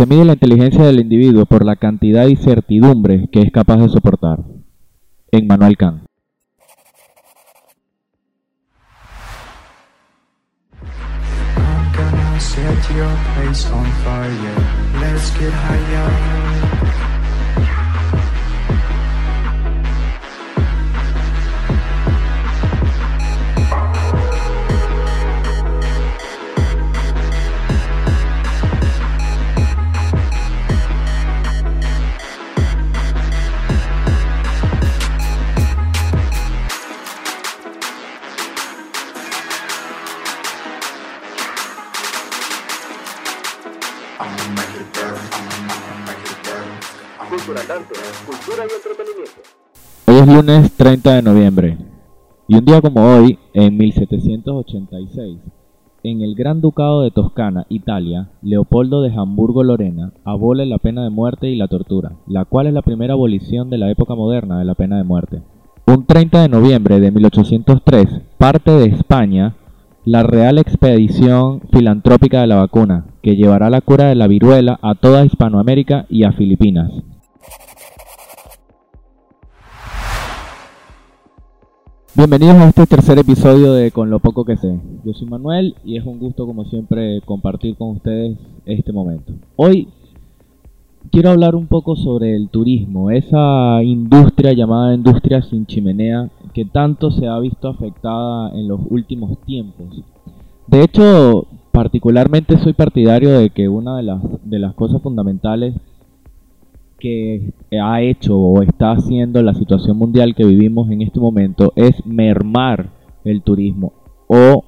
Se mide la inteligencia del individuo por la cantidad de incertidumbre que es capaz de soportar. En Manuel Kant. Lunes 30 de noviembre. Y un día como hoy, en 1786, en el Gran Ducado de Toscana, Italia, Leopoldo de Hamburgo-Lorena abole la pena de muerte y la tortura, la cual es la primera abolición de la época moderna de la pena de muerte. Un 30 de noviembre de 1803, parte de España la Real Expedición Filantrópica de la Vacuna, que llevará la cura de la viruela a toda Hispanoamérica y a Filipinas. Bienvenidos a este tercer episodio de Con lo poco que sé. Yo soy Manuel y es un gusto como siempre compartir con ustedes este momento. Hoy quiero hablar un poco sobre el turismo, esa industria llamada industria sin chimenea que tanto se ha visto afectada en los últimos tiempos. De hecho, particularmente soy partidario de que una de las, de las cosas fundamentales que ha hecho o está haciendo la situación mundial que vivimos en este momento es mermar el turismo. O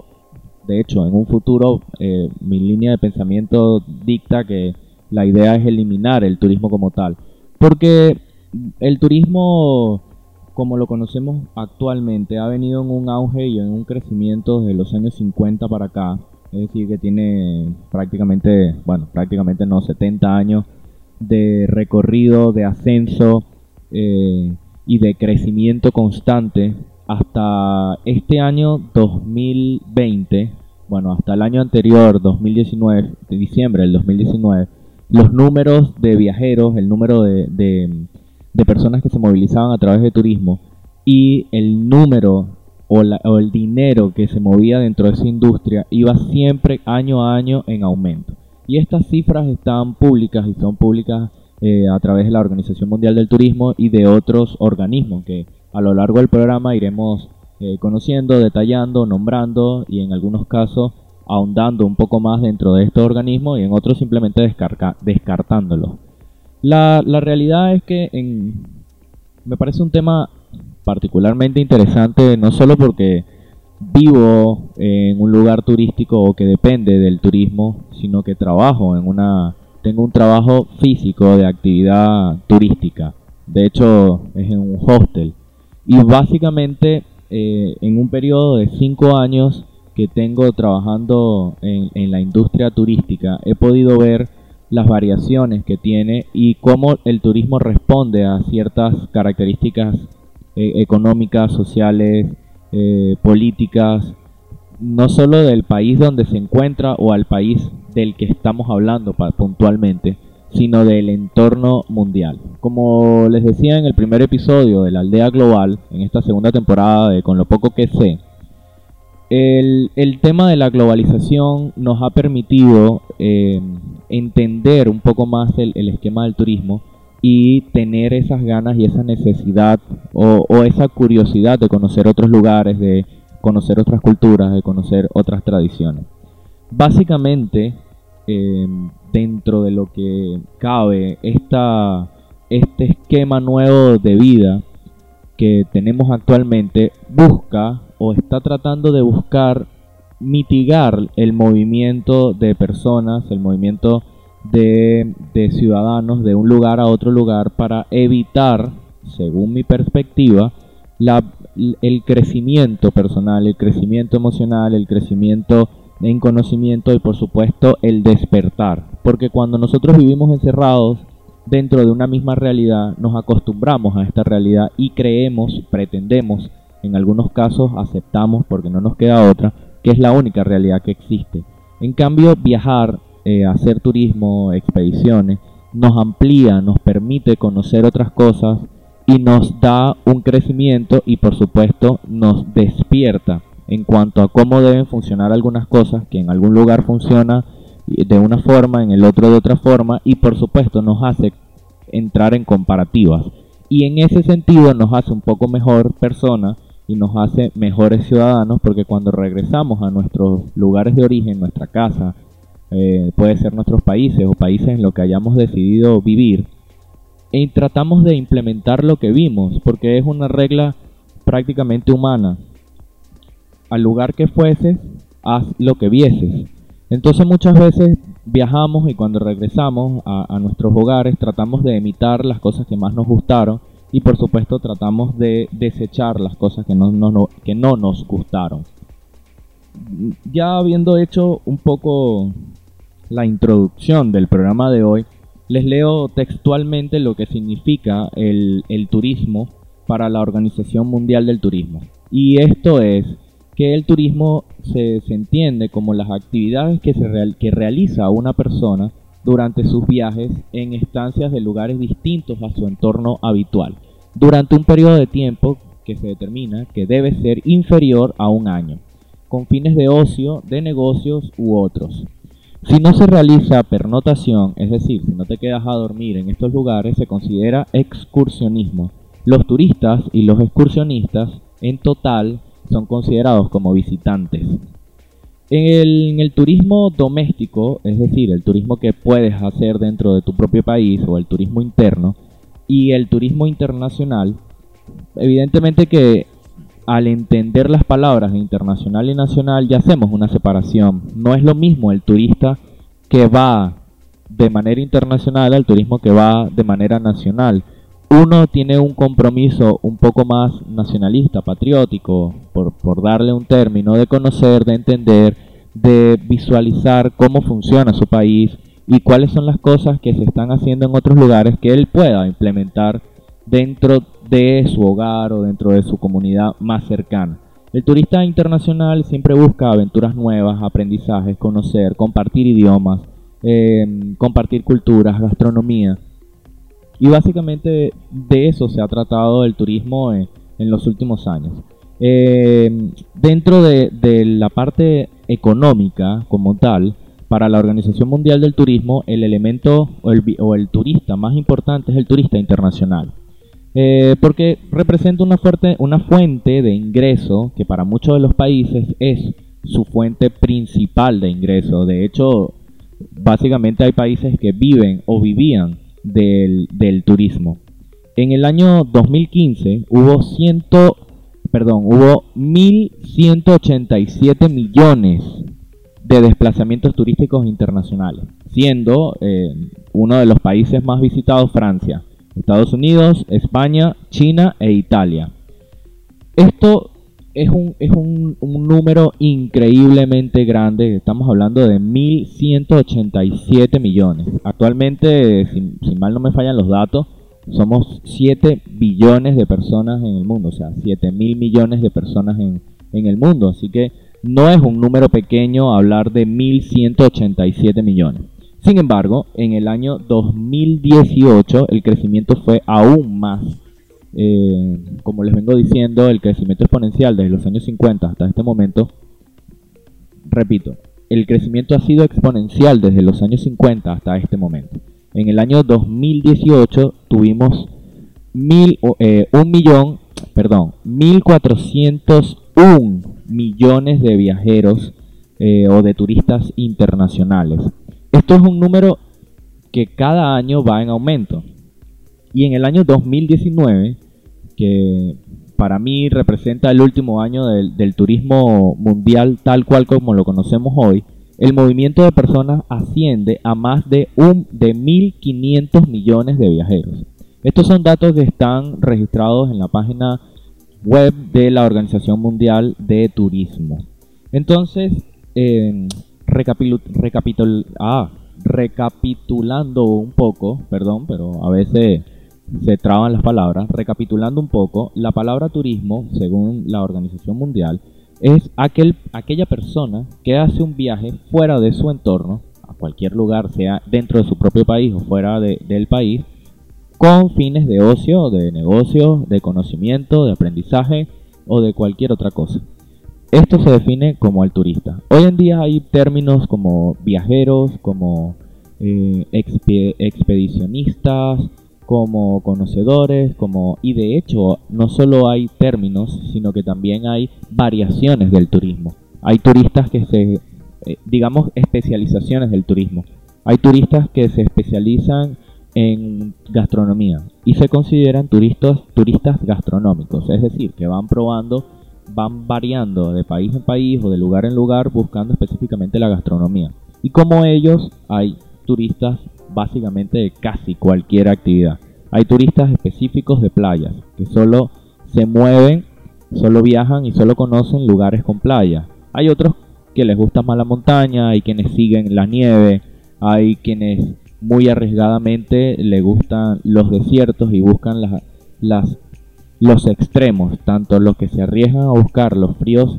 de hecho en un futuro eh, mi línea de pensamiento dicta que la idea es eliminar el turismo como tal. Porque el turismo como lo conocemos actualmente ha venido en un auge y en un crecimiento desde los años 50 para acá. Es decir que tiene prácticamente bueno prácticamente no 70 años de recorrido, de ascenso eh, y de crecimiento constante hasta este año 2020, bueno, hasta el año anterior, 2019, de diciembre del 2019, los números de viajeros, el número de, de, personas que se movilizaban a través de turismo y el número o, la, o el dinero que se movía dentro de esa industria iba siempre año a año en aumento. Y estas cifras están públicas y son públicas eh, a través de la Organización Mundial del Turismo y de otros organismos que a lo largo del programa iremos eh, conociendo, detallando, nombrando y en algunos casos ahondando un poco más dentro de estos organismos y en otros simplemente descartándolos. La, la realidad es que en, me parece un tema particularmente interesante no solo porque vivo en un lugar turístico o que depende del turismo, sino que trabajo en una tengo un trabajo físico de actividad turística. De hecho, es en un hostel. Y básicamente, eh, en un periodo de cinco años que tengo trabajando en, la industria turística, he podido ver las variaciones que tiene y cómo el turismo responde a ciertas características eh, económicas, sociales, eh, políticas, no solo del país donde se encuentra o al país del que estamos hablando puntualmente, sino del entorno mundial. Como les decía en el primer episodio de la aldea global, en esta segunda temporada de Con lo poco que sé, el, el tema de la globalización nos ha permitido eh, entender un poco más el, el esquema del turismo y tener esas ganas y esa necesidad o, esa curiosidad de conocer otros lugares, de conocer otras culturas, de conocer otras tradiciones. Básicamente, eh, dentro de lo que cabe, esta, este esquema nuevo de vida que tenemos actualmente busca o está tratando de buscar mitigar el movimiento de personas, el movimiento de, ciudadanos de un lugar a otro lugar para evitar, según mi perspectiva, la, el crecimiento personal, el crecimiento emocional, el crecimiento en conocimiento y por supuesto el despertar. Porque cuando nosotros vivimos encerrados dentro de una misma realidad, nos acostumbramos a esta realidad y creemos, pretendemos, en algunos casos aceptamos porque no nos queda otra, que es la única realidad que existe. En cambio, viajar eh, hacer turismo, expediciones, nos amplía, nos permite conocer otras cosas y nos da un crecimiento y por supuesto nos despierta en cuanto a cómo deben funcionar algunas cosas que en algún lugar funciona de una forma, en el otro de otra forma y por supuesto nos hace entrar en comparativas. Y en ese sentido nos hace un poco mejor persona y nos hace mejores ciudadanos porque cuando regresamos a nuestros lugares de origen, nuestra casa, eh, puede ser nuestros países o países en los que hayamos decidido vivir, y tratamos de implementar lo que vimos, porque es una regla prácticamente humana. Al lugar que fueses, haz lo que vieses. Entonces muchas veces viajamos y cuando regresamos a, nuestros hogares tratamos de imitar las cosas que más nos gustaron y por supuesto tratamos de desechar las cosas que no- que no nos gustaron. Ya habiendo hecho un poco la introducción del programa de hoy, les leo textualmente lo que significa el, turismo para la Organización Mundial del Turismo. Y esto es que el turismo se, entiende como las actividades que, se que realiza una persona durante sus viajes en estancias de lugares distintos a su entorno habitual, durante un periodo de tiempo que se determina que debe ser inferior a un año, con fines de ocio, de negocios u otros. Si no se realiza pernotación, es decir, si no te quedas a dormir en estos lugares, se considera excursionismo. Los turistas y los excursionistas en total son considerados como visitantes. En el, en el turismo doméstico, es decir, el turismo que puedes hacer dentro de tu propio país o el turismo interno, y el turismo internacional, evidentemente que al entender las palabras internacional y nacional ya hacemos una separación. No es lo mismo el turista que va de manera internacional al turismo que va de manera nacional. Uno tiene un compromiso un poco más nacionalista, patriótico, por, por darle un término, de conocer, de entender, de visualizar cómo funciona su país y cuáles son las cosas que se están haciendo en otros lugares que él pueda implementar dentro de su hogar o dentro de su comunidad más cercana. El turista internacional siempre busca aventuras nuevas, aprendizajes, conocer, compartir idiomas, eh, compartir culturas, gastronomía. Y básicamente de eso se ha tratado el turismo en, en los últimos años. Eh, dentro de, de la parte económica como tal, para la Organización Mundial del Turismo, el elemento o el turista más importante es el turista internacional. Eh, porque representa una, fuerte, una fuente de ingreso que para muchos de los países es su fuente principal de ingreso. De hecho, básicamente hay países que viven o vivían del, del turismo. En el año 2015 hubo ciento, perdón, hubo 1.187 millones de desplazamientos turísticos internacionales, siendo eh, uno de los países más visitados Francia, Estados Unidos, España, China e Italia. Esto es un, es un, un número increíblemente grande, estamos hablando de 1.187 millones. Actualmente, si, mal no me fallan los datos, somos 7 billones de personas en el mundo, o sea, 7 mil millones de personas en, en el mundo. Así que no es un número pequeño hablar de 1.187 millones. Sin embargo, en el año 2018 el crecimiento fue aún más. Eh, como les vengo diciendo, el crecimiento exponencial desde los años 50 hasta este momento, repito, el crecimiento ha sido exponencial desde los años 50 hasta este momento. En el año 2018 tuvimos eh, un millón, perdón, 1.401 millones de viajeros eh, o de turistas internacionales. Esto es un número que cada año va en aumento. Y en el año 2019, que para mí representa el último año del, del turismo mundial tal cual como lo conocemos hoy, el movimiento de personas asciende a más de, un, de 1.500 millones de viajeros. Estos son datos que están registrados en la página web de la Organización Mundial de Turismo. Entonces, eh, recapitul- ah, recapitulando un poco, perdón, pero a veces se traban las palabras, recapitulando un poco, la palabra turismo, según la Organización Mundial, es aquel, aquella persona que hace un viaje fuera de su entorno, a cualquier lugar, sea dentro de su propio país o fuera de- del país, con fines de ocio, de negocio, de conocimiento, de aprendizaje o de cualquier otra cosa. Esto se define como el turista. Hoy en día hay términos como viajeros, como eh, expe- expedicionistas, como conocedores, como y de hecho no solo hay términos, sino que también hay variaciones del turismo. Hay turistas que se, eh, digamos, especializaciones del turismo. Hay turistas que se especializan en gastronomía y se consideran turistas, turistas gastronómicos, es decir, que van probando, van variando de país en país o de lugar en lugar buscando específicamente la gastronomía. Y como ellos, hay turistas básicamente de casi cualquier actividad. Hay turistas específicos de playas que solo se mueven, solo viajan y solo conocen lugares con playa. Hay otros que les gusta más la montaña, hay quienes siguen la nieve, hay quienes muy arriesgadamente le gustan los desiertos y buscan las, las, los extremos, tanto los que se arriesgan a buscar los fríos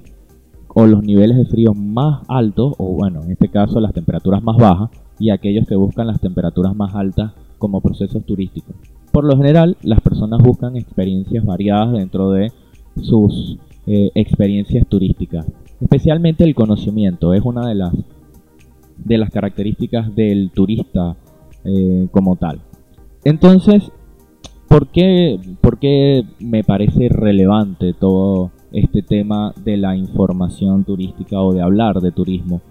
o los niveles de frío más altos, o bueno, en este caso las temperaturas más bajas, y aquellos que buscan las temperaturas más altas como procesos turísticos. Por lo general, las personas buscan experiencias variadas dentro de sus eh, experiencias turísticas. Especialmente el conocimiento es una de las, de las características del turista eh, como tal. Entonces, ¿por qué, ¿por qué me parece relevante todo este tema de la información turística o de hablar de turismo?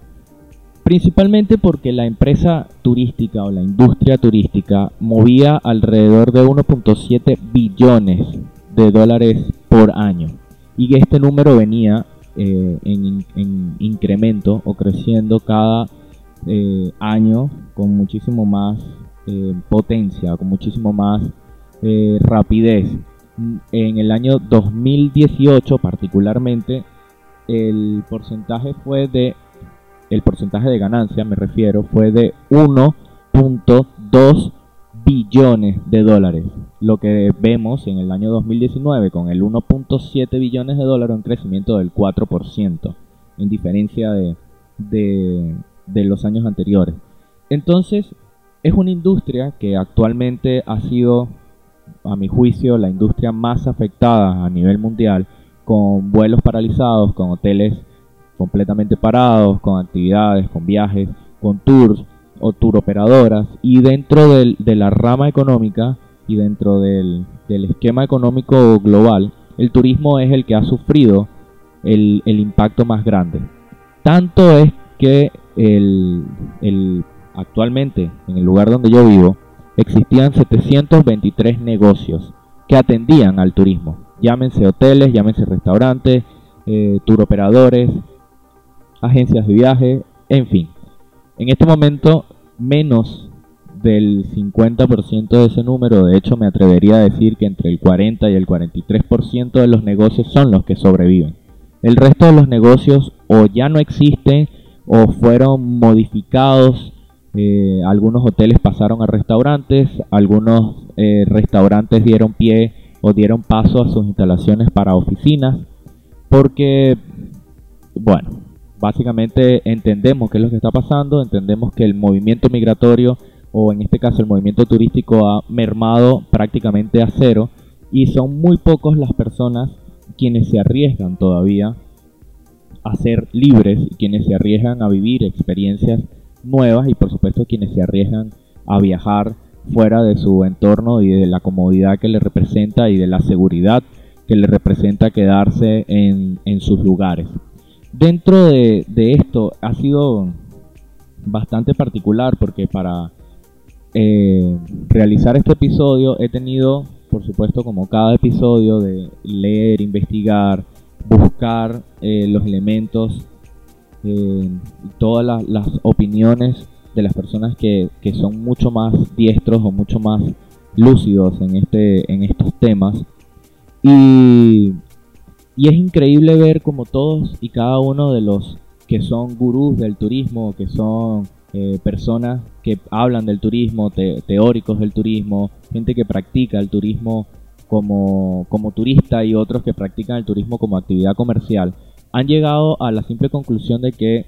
Principalmente porque la empresa turística o la industria turística movía alrededor de 1.7 billones de dólares por año. Y este número venía eh, en, en incremento o creciendo cada eh, año con muchísimo más eh, potencia, con muchísimo más eh, rapidez. En el año 2018 particularmente el porcentaje fue de el porcentaje de ganancia, me refiero, fue de 1.2 billones de dólares. Lo que vemos en el año 2019 con el 1.7 billones de dólares, un crecimiento del 4%, en diferencia de, de los años anteriores. Entonces, es una industria que actualmente ha sido, a mi juicio, la industria más afectada a nivel mundial, con vuelos paralizados, con hoteles completamente parados, con actividades, con viajes, con tours o tour operadoras y dentro del- de la rama económica y dentro del, del esquema económico global, el turismo es el que ha sufrido el, el impacto más grande. Tanto es que el, el- actualmente en el lugar donde yo vivo existían 723 negocios que atendían al turismo. Llámense hoteles, llámense restaurantes, eh, tour operadores, agencias de viaje, en fin. En este momento, menos del 50% de ese número, de hecho me atrevería a decir que entre el 40 y el 43% de los negocios son los que sobreviven. El resto de los negocios o ya no existen o fueron modificados. Eh, algunos hoteles pasaron a restaurantes, algunos eh, restaurantes dieron pie o dieron paso a sus instalaciones para oficinas, porque, bueno, básicamente entendemos qué es lo que está pasando, entendemos que el movimiento migratorio o en este caso el movimiento turístico ha mermado prácticamente a cero y son muy pocos las personas quienes se arriesgan todavía a ser libres quienes se arriesgan a vivir experiencias nuevas y por supuesto quienes se arriesgan a viajar fuera de su entorno y de la comodidad que le representa y de la seguridad que le representa quedarse en, en sus lugares. Dentro de, de esto ha sido bastante particular porque para eh, realizar este episodio he tenido, por supuesto, como cada episodio, de leer, investigar, buscar eh, los elementos, eh, todas las, las opiniones de las personas que, que son mucho más diestros o mucho más lúcidos en, este, en estos temas. Y, y es increíble ver como todos y cada uno de los que son gurús del turismo, que son eh, personas que hablan del turismo, te- teóricos del turismo, gente que practica el turismo como, como turista y otros que practican el turismo como actividad comercial, han llegado a la simple conclusión de que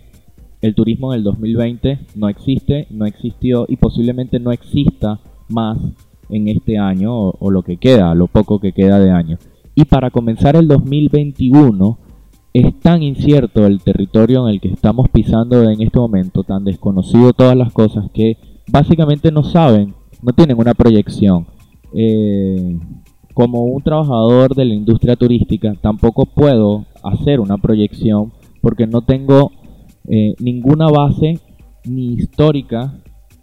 el turismo en el 2020 no existe, no existió y posiblemente no exista más en este año o, o lo que queda, lo poco que queda de año. Y para comenzar el 2021 es tan incierto el territorio en el que estamos pisando en este momento, tan desconocido todas las cosas que básicamente no saben, no tienen una proyección. Eh, como un trabajador de la industria turística, tampoco puedo hacer una proyección porque no tengo eh, ninguna base ni histórica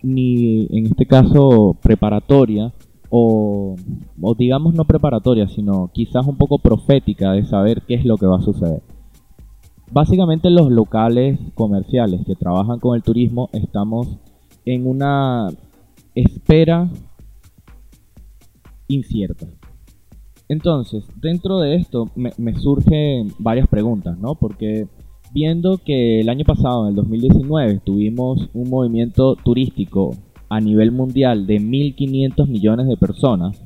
ni en este caso preparatoria o, o digamos no preparatoria sino quizás un poco profética de saber qué es lo que va a suceder. Básicamente los locales comerciales que trabajan con el turismo estamos en una espera incierta. Entonces, dentro de esto me, me surgen varias preguntas, ¿no? Porque viendo que el año pasado, en el 2019, tuvimos un movimiento turístico a nivel mundial de 1.500 millones de personas,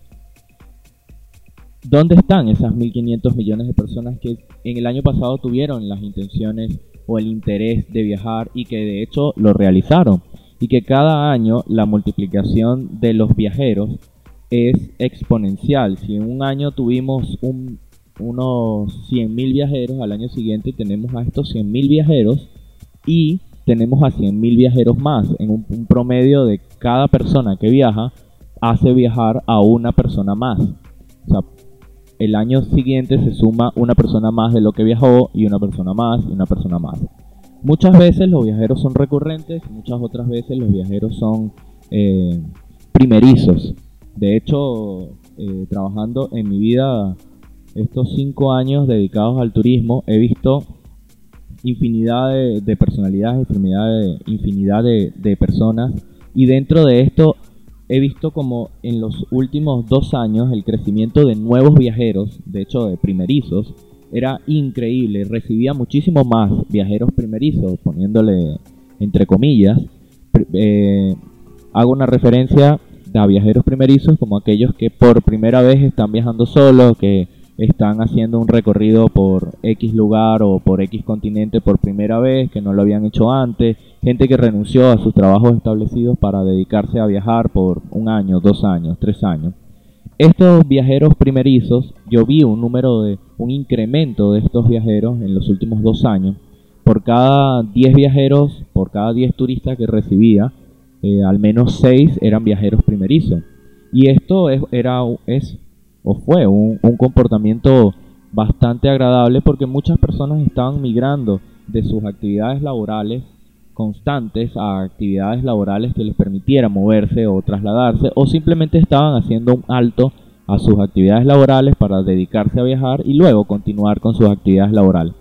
¿dónde están esas 1.500 millones de personas que en el año pasado tuvieron las intenciones o el interés de viajar y que de hecho lo realizaron? Y que cada año la multiplicación de los viajeros es exponencial. Si en un año tuvimos un, unos 100.000 viajeros, al año siguiente tenemos a estos 100.000 viajeros y tenemos a 100.000 viajeros más. En un, un, promedio de cada persona que viaja hace viajar a una persona más. O sea, el año siguiente se suma una persona más de lo que viajó y una persona más y una persona más. Muchas veces los viajeros son recurrentes, muchas otras veces los viajeros son eh, primerizos. De hecho, eh, trabajando en mi vida estos cinco años dedicados al turismo, he visto infinidad de, de personalidades, infinidad, de, infinidad de, de, personas. Y dentro de esto he visto como en los últimos dos años el crecimiento de nuevos viajeros, de hecho de primerizos, era increíble. Recibía muchísimo más viajeros primerizos, poniéndole entre comillas. Eh, hago una referencia a viajeros primerizos como aquellos que por primera vez están viajando solos, que están haciendo un recorrido por X lugar o por X continente por primera vez, que no lo habían hecho antes, gente que renunció a sus trabajos establecidos para dedicarse a viajar por un año, dos años, tres años. Estos viajeros primerizos, yo vi un número de un incremento de estos viajeros en los últimos dos años. Por cada 10 viajeros, por cada 10 turistas que recibía, eh, al menos 6 eran viajeros primerizos. Y esto es, era, o fue un, un comportamiento bastante agradable porque muchas personas estaban migrando de sus actividades laborales constantes a actividades laborales que les permitiera moverse o trasladarse o simplemente estaban haciendo un alto a sus actividades laborales para dedicarse a viajar y luego continuar con sus actividades laborales.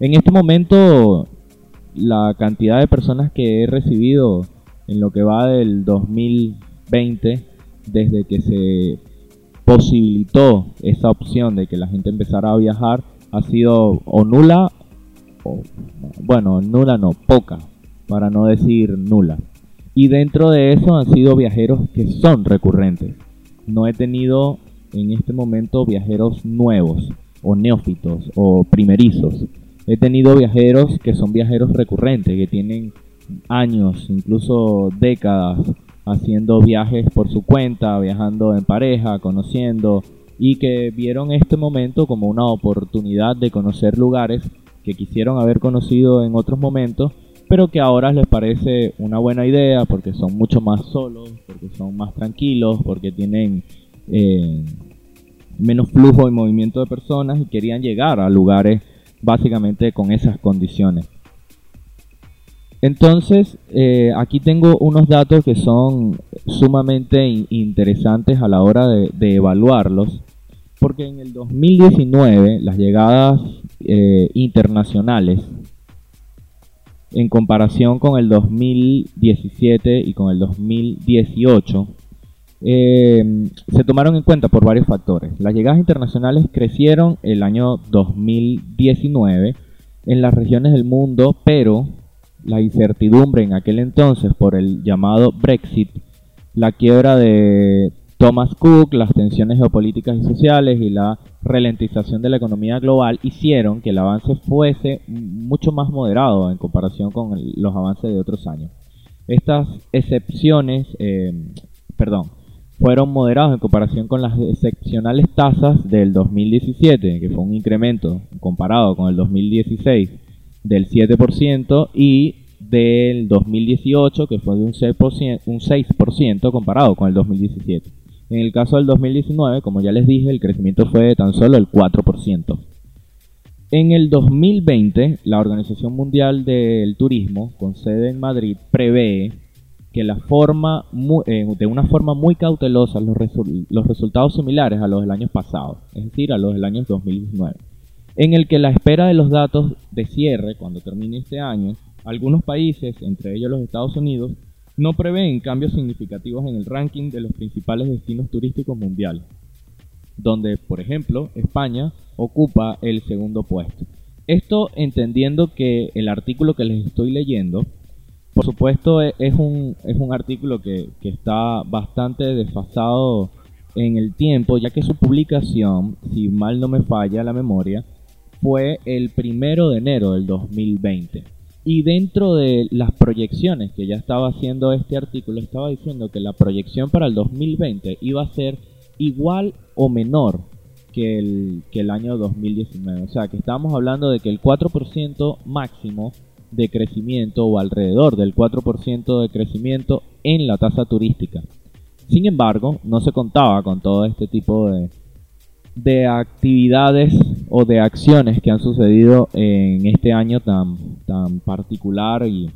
En este momento la cantidad de personas que he recibido en lo que va del 2020 desde que se posibilitó esa opción de que la gente empezara a viajar ha sido o nula o bueno, nula no, poca, para no decir nula. Y dentro de eso han sido viajeros que son recurrentes. No he tenido en este momento viajeros nuevos o neófitos o primerizos. He tenido viajeros que son viajeros recurrentes, que tienen años, incluso décadas, haciendo viajes por su cuenta, viajando en pareja, conociendo, y que vieron este momento como una oportunidad de conocer lugares que quisieron haber conocido en otros momentos, pero que ahora les parece una buena idea porque son mucho más solos, porque son más tranquilos, porque tienen eh, menos flujo y movimiento de personas y querían llegar a lugares básicamente con esas condiciones. Entonces, eh, aquí tengo unos datos que son sumamente in interesantes a la hora de, de, evaluarlos, porque en el 2019 las llegadas eh, internacionales, en comparación con el 2017 y con el 2018, eh, se tomaron en cuenta por varios factores. Las llegadas internacionales crecieron el año 2019 en las regiones del mundo, pero la incertidumbre en aquel entonces por el llamado Brexit, la quiebra de Thomas Cook, las tensiones geopolíticas y sociales y la ralentización de la economía global hicieron que el avance fuese mucho más moderado en comparación con los avances de otros años. Estas excepciones, eh, perdón, fueron moderados en comparación con las excepcionales tasas del 2017, que fue un incremento comparado con el 2016 del 7% y del 2018, que fue de un 6%, un 6% comparado con el 2017. En el caso del 2019, como ya les dije, el crecimiento fue de tan solo el 4%. En el 2020, la Organización Mundial del Turismo, con sede en Madrid, prevé que la forma eh, de una forma muy cautelosa los, los resultados similares a los del año pasado, es decir, a los del año 2019, en el que la espera de los datos de cierre cuando termine este año, algunos países, entre ellos los Estados Unidos, no prevén cambios significativos en el ranking de los principales destinos turísticos mundiales, donde, por ejemplo, España ocupa el segundo puesto. Esto entendiendo que el artículo que les estoy leyendo, por supuesto, e- es un, es un artículo que, que está bastante desfasado en el tiempo, ya que su publicación, si mal no me falla la memoria, fue el primero de enero del 2020. Y dentro de las proyecciones que ya estaba haciendo este artículo, estaba diciendo que la proyección para el 2020 iba a ser igual o menor que el, que el año 2019. O sea, que estábamos hablando de que el 4% máximo de crecimiento o alrededor del 4% de crecimiento en la tasa turística. Sin embargo, no se contaba con todo este tipo de, de actividades o de acciones que han sucedido en este año tan, tan particular y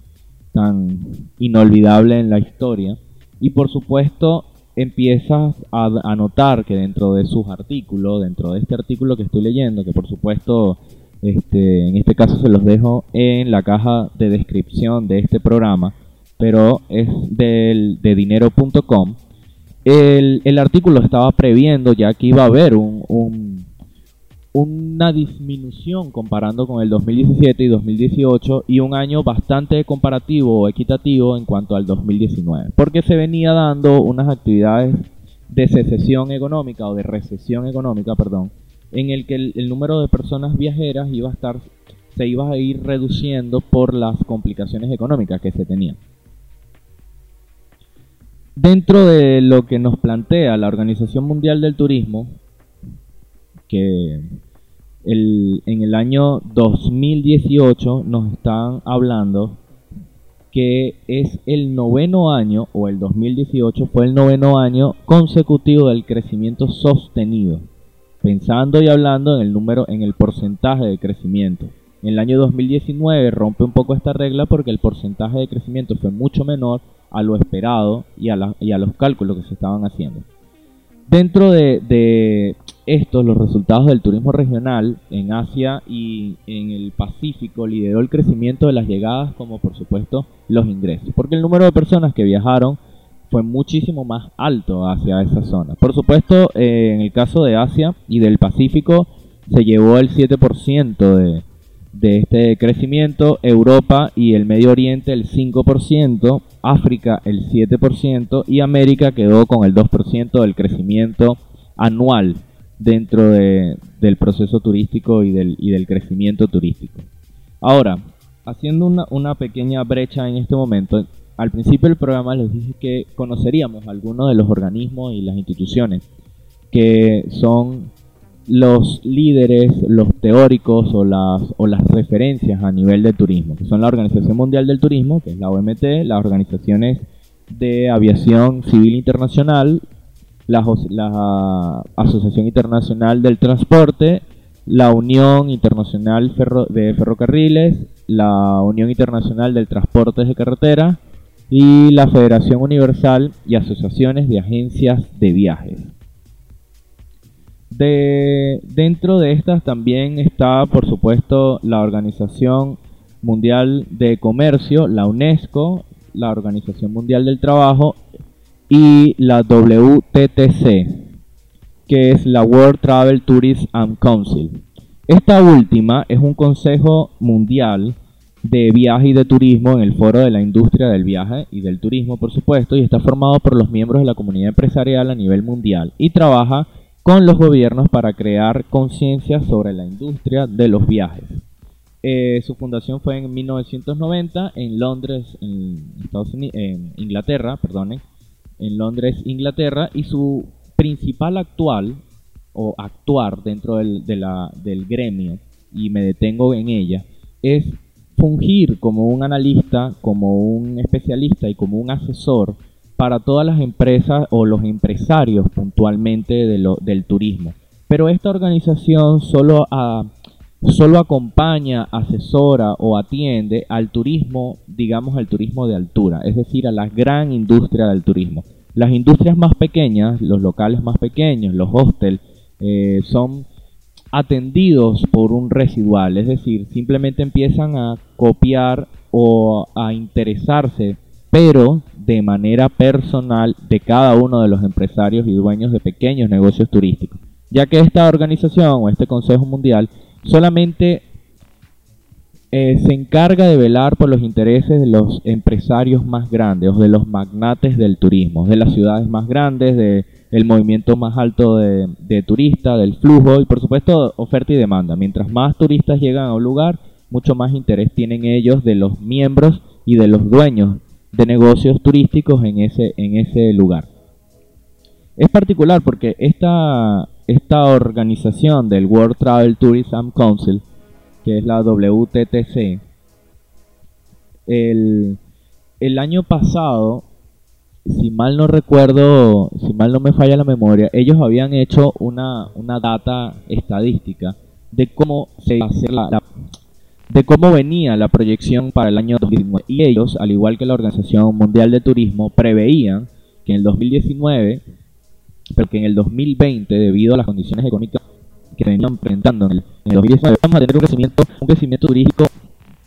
tan inolvidable en la historia. Y por supuesto empiezas a, a notar que dentro de sus artículos, dentro de este artículo que estoy leyendo, que por supuesto este, en este caso se los dejo en la caja de descripción de este programa, pero es del, de dinero.com. El, el artículo estaba previendo ya que iba a haber un, un- una disminución comparando con el 2017 y 2018 y un año bastante comparativo o equitativo en cuanto al 2019, porque se venía dando unas actividades de secesión económica o de recesión económica, perdón, en el que el, número de personas viajeras iba a estar se iba a ir reduciendo por las complicaciones económicas que se tenían. Dentro de lo que nos plantea la Organización Mundial del Turismo, que el- en el año 2018 nos están hablando que es el noveno año, o el 2018 fue el noveno año consecutivo del crecimiento sostenido, pensando y hablando en el número, en el porcentaje de crecimiento. En el año 2019 rompe un poco esta regla porque el porcentaje de crecimiento fue mucho menor a lo esperado y a, la- y a los cálculos que se estaban haciendo. Dentro de, de estos, los resultados del turismo regional en Asia y en el Pacífico lideró el crecimiento de las llegadas como por supuesto los ingresos, porque el número de personas que viajaron fue muchísimo más alto hacia esa zona. Por supuesto, eh, en el caso de Asia y del Pacífico se llevó el 7% de, de este crecimiento, Europa y el Medio Oriente el 5%, África el 7% y América quedó con el 2% del crecimiento anual dentro de- del proceso turístico y del, y del crecimiento turístico. Ahora, haciendo una, una pequeña brecha en este momento, al principio del programa les dije que conoceríamos algunos de los organismos y las instituciones que son los líderes, los teóricos o las, o las referencias a nivel de turismo, que son la Organización Mundial del Turismo, que es la OMT, las organizaciones de aviación civil internacional, la, la Asociación Internacional del Transporte, la Unión Internacional de Ferrocarriles, la Unión Internacional del Transporte de Carretera y la Federación Universal y Asociaciones de Agencias de Viajes. De, dentro de estas también está, por supuesto, la Organización Mundial de Comercio, la UNESCO, la Organización Mundial del Trabajo y la WTTC, que es la World Travel Tourism and Council. Esta última es un consejo mundial de viaje y de turismo en el foro de la industria del viaje y del turismo, por supuesto, y está formado por los miembros de la comunidad empresarial a nivel mundial y trabaja con los gobiernos para crear conciencia sobre la industria de los viajes. Eh, su fundación fue en 1990 en Londres, en, Estados Unidos, en Inglaterra, perdonen, en Londres, Inglaterra, y su principal actual o actuar dentro del, de la- del gremio, y me detengo en ella, es fungir como un analista, como un especialista y como un asesor para todas las empresas o los empresarios puntualmente de lo- del turismo. Pero esta organización solo, a- solo acompaña, asesora o atiende al turismo, digamos al turismo de altura, es decir, a la gran industria del turismo. Las industrias más pequeñas, los locales más pequeños, los hostels, eh, son atendidos por un residual, es decir, simplemente empiezan a copiar o a interesarse, pero de manera personal de cada uno de los empresarios y dueños de pequeños negocios turísticos, ya que esta organización o este Consejo Mundial solamente eh, se encarga de velar por los intereses de los empresarios más grandes o de los magnates del turismo, de las ciudades más grandes, de el movimiento más alto de, de turistas, del flujo y por supuesto oferta y demanda. Mientras más turistas llegan a un lugar, mucho más interés tienen ellos de los miembros y de los dueños de negocios turísticos en ese, en ese lugar. Es particular porque esta, esta organización del World Travel Tourism Council, que es la WTTC, el, el año pasado, si mal no recuerdo, si mal no me falla la memoria, ellos habían hecho una, una data estadística de cómo se la- la de cómo venía la proyección para el año 2019. Y ellos, al igual que la Organización Mundial de Turismo, preveían que en el 2019, pero que en el 2020, debido a las condiciones económicas que venían presentando en el, en el 2019, vamos a tener un crecimiento, un crecimiento turístico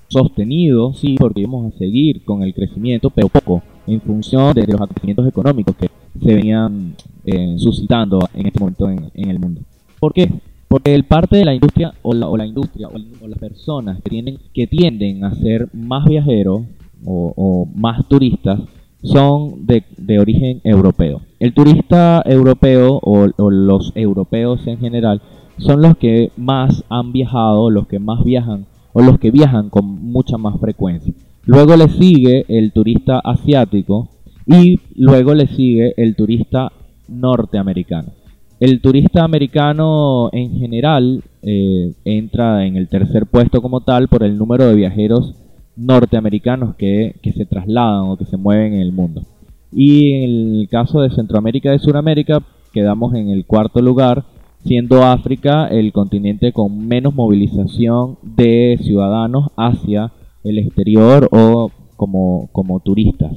sostenido, sí, porque íbamos a seguir con el crecimiento, pero poco, en función de los acontecimientos económicos que se venían eh, suscitando en este momento en, en el mundo. ¿Por qué? Porque el parte de la industria o la, o la industria o, las personas que tienden, que tienden a ser más viajeros o, más turistas son de, de origen europeo. El turista europeo o, o los europeos en general son los que más han viajado, los que más viajan o los que viajan con mucha más frecuencia. Luego le sigue el turista asiático y luego le sigue el turista norteamericano. El turista americano en general eh, entra en el tercer puesto como tal por el número de viajeros norteamericanos que, que se trasladan o que se mueven en el mundo. Y en el caso de Centroamérica y Sudamérica quedamos en el cuarto lugar, siendo África el continente con menos movilización de ciudadanos hacia el exterior o como, como turistas.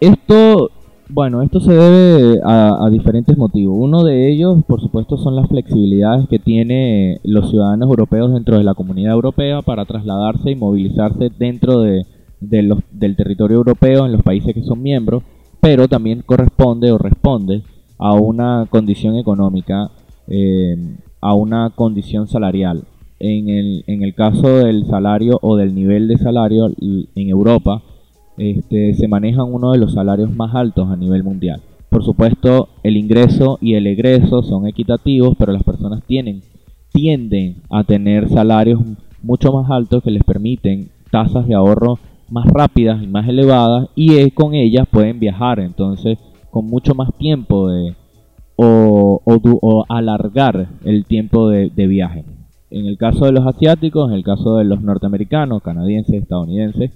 Esto, bueno, esto se debe a, a diferentes motivos. Uno de ellos, por supuesto, son las flexibilidades que tiene los ciudadanos europeos dentro de la comunidad europea para trasladarse y movilizarse dentro de, de los, del territorio europeo en los países que son miembros, pero también corresponde o responde a una condición económica, eh, a una condición salarial. En el, en el caso del salario o del nivel de salario en Europa, este, se manejan uno de los salarios más altos a nivel mundial. Por supuesto, el ingreso y el egreso son equitativos, pero las personas tienen, tienden a tener salarios mucho más altos que les permiten tasas de ahorro más rápidas y más elevadas y eh, con ellas pueden viajar entonces con mucho más tiempo de o, alargar el tiempo de viaje. En el caso de los asiáticos, en el caso de los norteamericanos, canadienses, estadounidenses,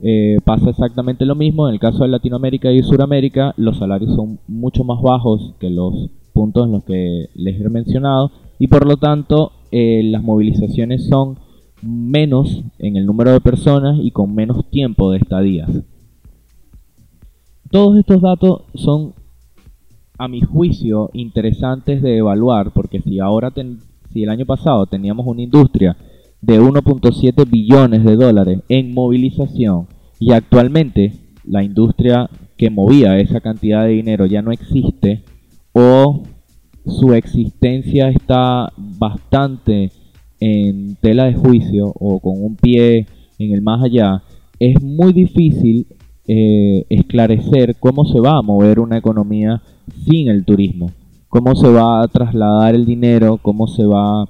eh, pasa exactamente lo mismo. En el caso de Latinoamérica y Sudamérica, los salarios son mucho más bajos que los puntos en los que les he mencionado y por lo tanto eh, las movilizaciones son menos en el número de personas y con menos tiempo de estadías. Todos estos datos son, a mi juicio, interesantes de evaluar porque si ahora, ten- si el año pasado teníamos una industria de 1.7 billones de dólares en movilización. Y actualmente la industria que movía esa cantidad de dinero ya no existe o su existencia está bastante en tela de juicio o con un pie en el más allá, es muy difícil eh, esclarecer cómo se va a mover una economía sin el turismo, cómo se va a trasladar el dinero, cómo se va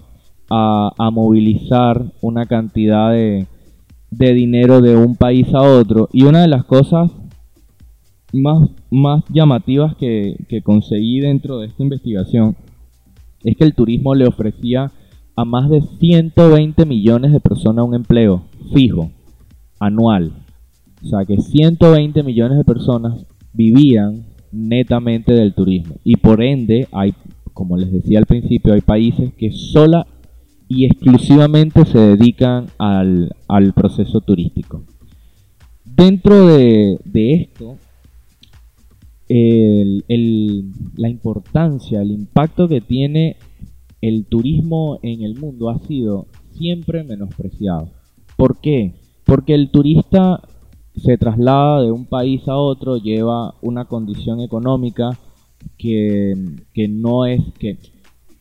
a, movilizar una cantidad de, de dinero de un país a otro. Y una de las cosas más, más llamativas que, que conseguí dentro de esta investigación es que el turismo le ofrecía a más de 120 millones de personas un empleo fijo, anual. O sea que 120 millones de personas vivían netamente del turismo. Y por ende, hay, como les decía al principio, hay países que sola y exclusivamente se dedican al, al proceso turístico. Dentro de, de esto, el- el- la importancia, el impacto que tiene el turismo en el mundo ha sido siempre menospreciado. ¿Por qué? Porque el turista se traslada de un país a otro, lleva una condición económica que, que no es que,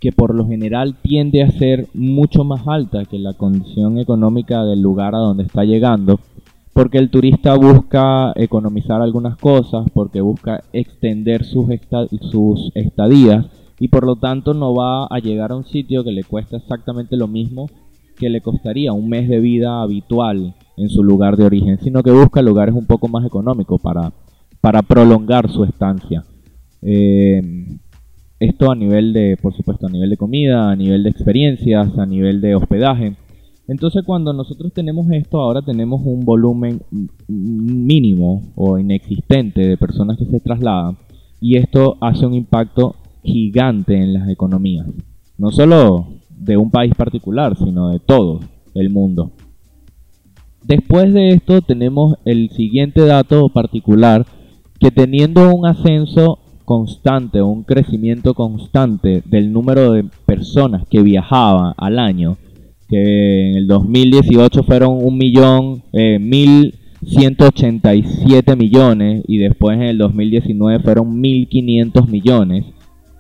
que por lo general tiende a ser mucho más alta que la condición económica del lugar a donde está llegando, porque el turista busca economizar algunas cosas, porque busca extender sus, sus estadías y por lo tanto no va a llegar a un sitio que le cuesta exactamente lo mismo que le costaría un mes de vida habitual en su lugar de origen, sino que busca lugares un poco más económicos para, para prolongar su estancia. Eh, esto a nivel de, por supuesto, a nivel de comida, a nivel de experiencias, a nivel de hospedaje. Entonces cuando nosotros tenemos esto, ahora tenemos un volumen mínimo o inexistente de personas que se trasladan y esto hace un impacto gigante en las economías. No solo de un país particular, sino de todo el mundo. Después de esto tenemos el siguiente dato particular que teniendo un ascenso constante, un crecimiento constante del número de personas que viajaban al año, que en el 2018 fueron un millón, eh, 1.187 millones y después en el 2019 fueron 1.500 millones,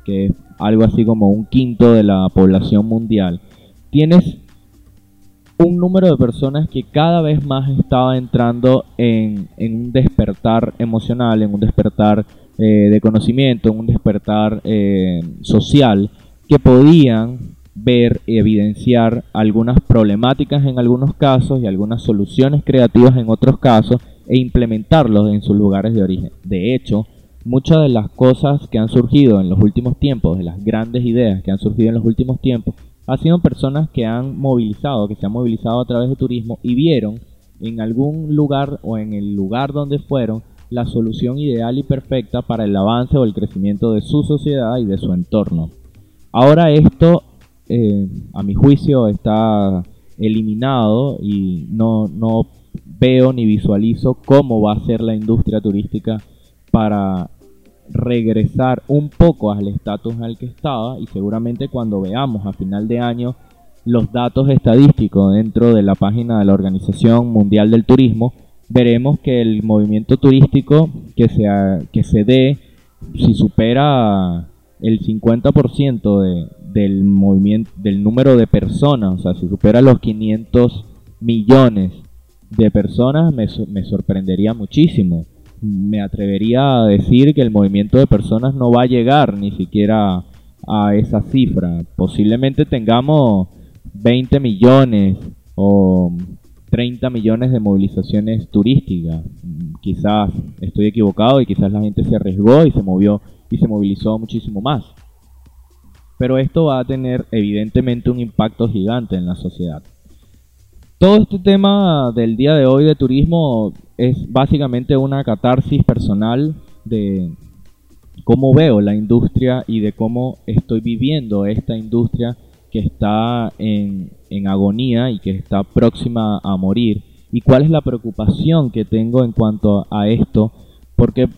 que es algo así como un quinto de la población mundial. Tienes un número de personas que cada vez más estaba entrando en, en un despertar emocional, en un despertar eh, de conocimiento, en un despertar eh, social, que podían ver y evidenciar algunas problemáticas en algunos casos y algunas soluciones creativas en otros casos e implementarlos en sus lugares de origen. De hecho, muchas de las cosas que han surgido en los últimos tiempos, de las grandes ideas que han surgido en los últimos tiempos, han sido personas que han movilizado, que se han movilizado a través de turismo y vieron en algún lugar o en el lugar donde fueron la solución ideal y perfecta para el avance o el crecimiento de su sociedad y de su entorno. Ahora esto, eh, a mi juicio, está eliminado y no, no veo ni visualizo cómo va a ser la industria turística para regresar un poco al estatus al que estaba y seguramente cuando veamos a final de año los datos estadísticos dentro de la página de la Organización Mundial del Turismo, veremos que el movimiento turístico que se, ha- que se dé, si supera el 50% de, del movimiento, del número de personas, o sea, si supera los 500 millones de personas, me, me sorprendería muchísimo. Me atrevería a decir que el movimiento de personas no va a llegar ni siquiera a esa cifra. Posiblemente tengamos 20 millones o 30 millones de movilizaciones turísticas. Quizás estoy equivocado y quizás la gente se arriesgó y se movió y se movilizó muchísimo más. Pero esto va a tener evidentemente un impacto gigante en la sociedad. Todo este tema del día de hoy de turismo es básicamente una catarsis personal de cómo veo la industria y de cómo estoy viviendo esta industria que está en, en agonía y que está próxima a morir y cuál es la preocupación que tengo en cuanto a esto porque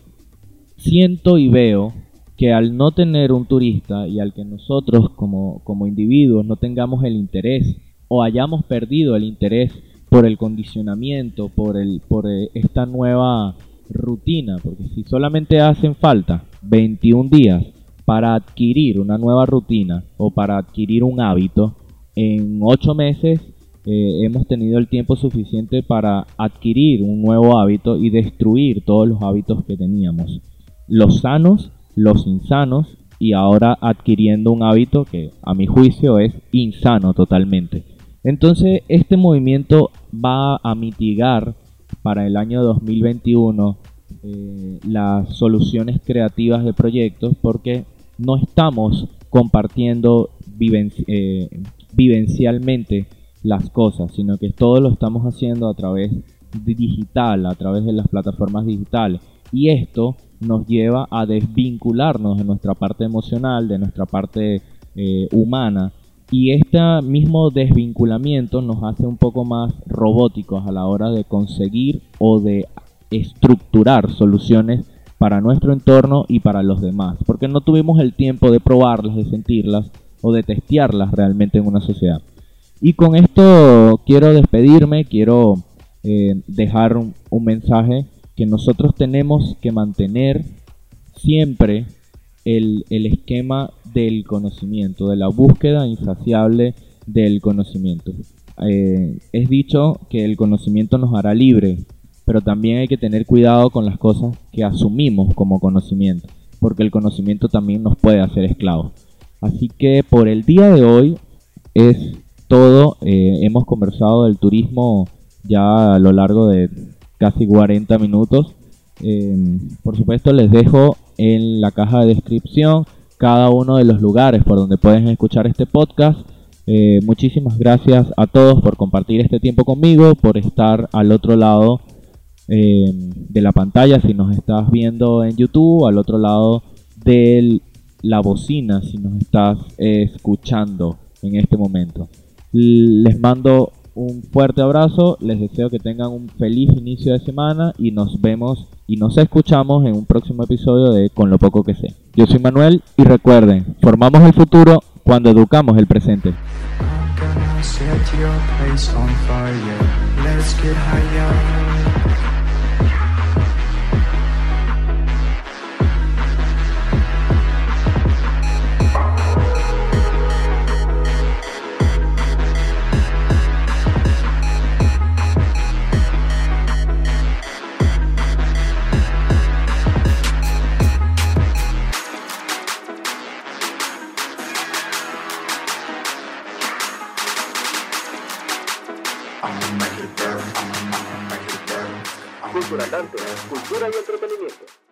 siento y veo que al no tener un turista y al que nosotros como, como individuos no tengamos el interés o hayamos perdido el interés por el condicionamiento, por, el, por eh, esta nueva rutina, porque si solamente hacen falta 21 días para adquirir una nueva rutina o para adquirir un hábito, en ocho meses eh, hemos tenido el tiempo suficiente para adquirir un nuevo hábito y destruir todos los hábitos que teníamos. Los sanos, los insanos y ahora adquiriendo un hábito que a mi juicio es insano totalmente. Entonces este movimiento va a mitigar para el año 2021 eh, las soluciones creativas de proyectos porque no estamos compartiendo eh, vivencialmente las cosas, sino que todo lo estamos haciendo a través digital, a través de las plataformas digitales. Y esto nos lleva a desvincularnos de nuestra parte emocional, de nuestra parte eh, humana. Y este mismo desvinculamiento nos hace un poco más robóticos a la hora de conseguir o de estructurar soluciones para nuestro entorno y para los demás, porque no tuvimos el tiempo de probarlas, de sentirlas o de testearlas realmente en una sociedad. Y con esto quiero despedirme, quiero eh, dejar un, mensaje que nosotros tenemos que mantener siempre el, el esquema del conocimiento, de la búsqueda insaciable del conocimiento. Eh, es dicho que el conocimiento nos hará libre, pero también hay que tener cuidado con las cosas que asumimos como conocimiento, porque el conocimiento también nos puede hacer esclavos. Así que por el día de hoy es todo. Eh, hemos conversado del turismo ya a lo largo de casi 40 minutos. Eh, por supuesto les dejo en la caja de descripción cada uno de los lugares por donde pueden escuchar este podcast. Eh, muchísimas gracias a todos por compartir este tiempo conmigo, por estar al otro lado eh, de la pantalla si nos estás viendo en YouTube, al otro lado de la bocina si nos estás escuchando en este momento. Les mando un fuerte abrazo, les deseo que tengan un feliz inicio de semana y nos vemos y nos escuchamos en un próximo episodio de Con lo poco que sé. Yo soy Manuel y recuerden, formamos el futuro cuando educamos el presente. Cultura tanto, y entretenimiento.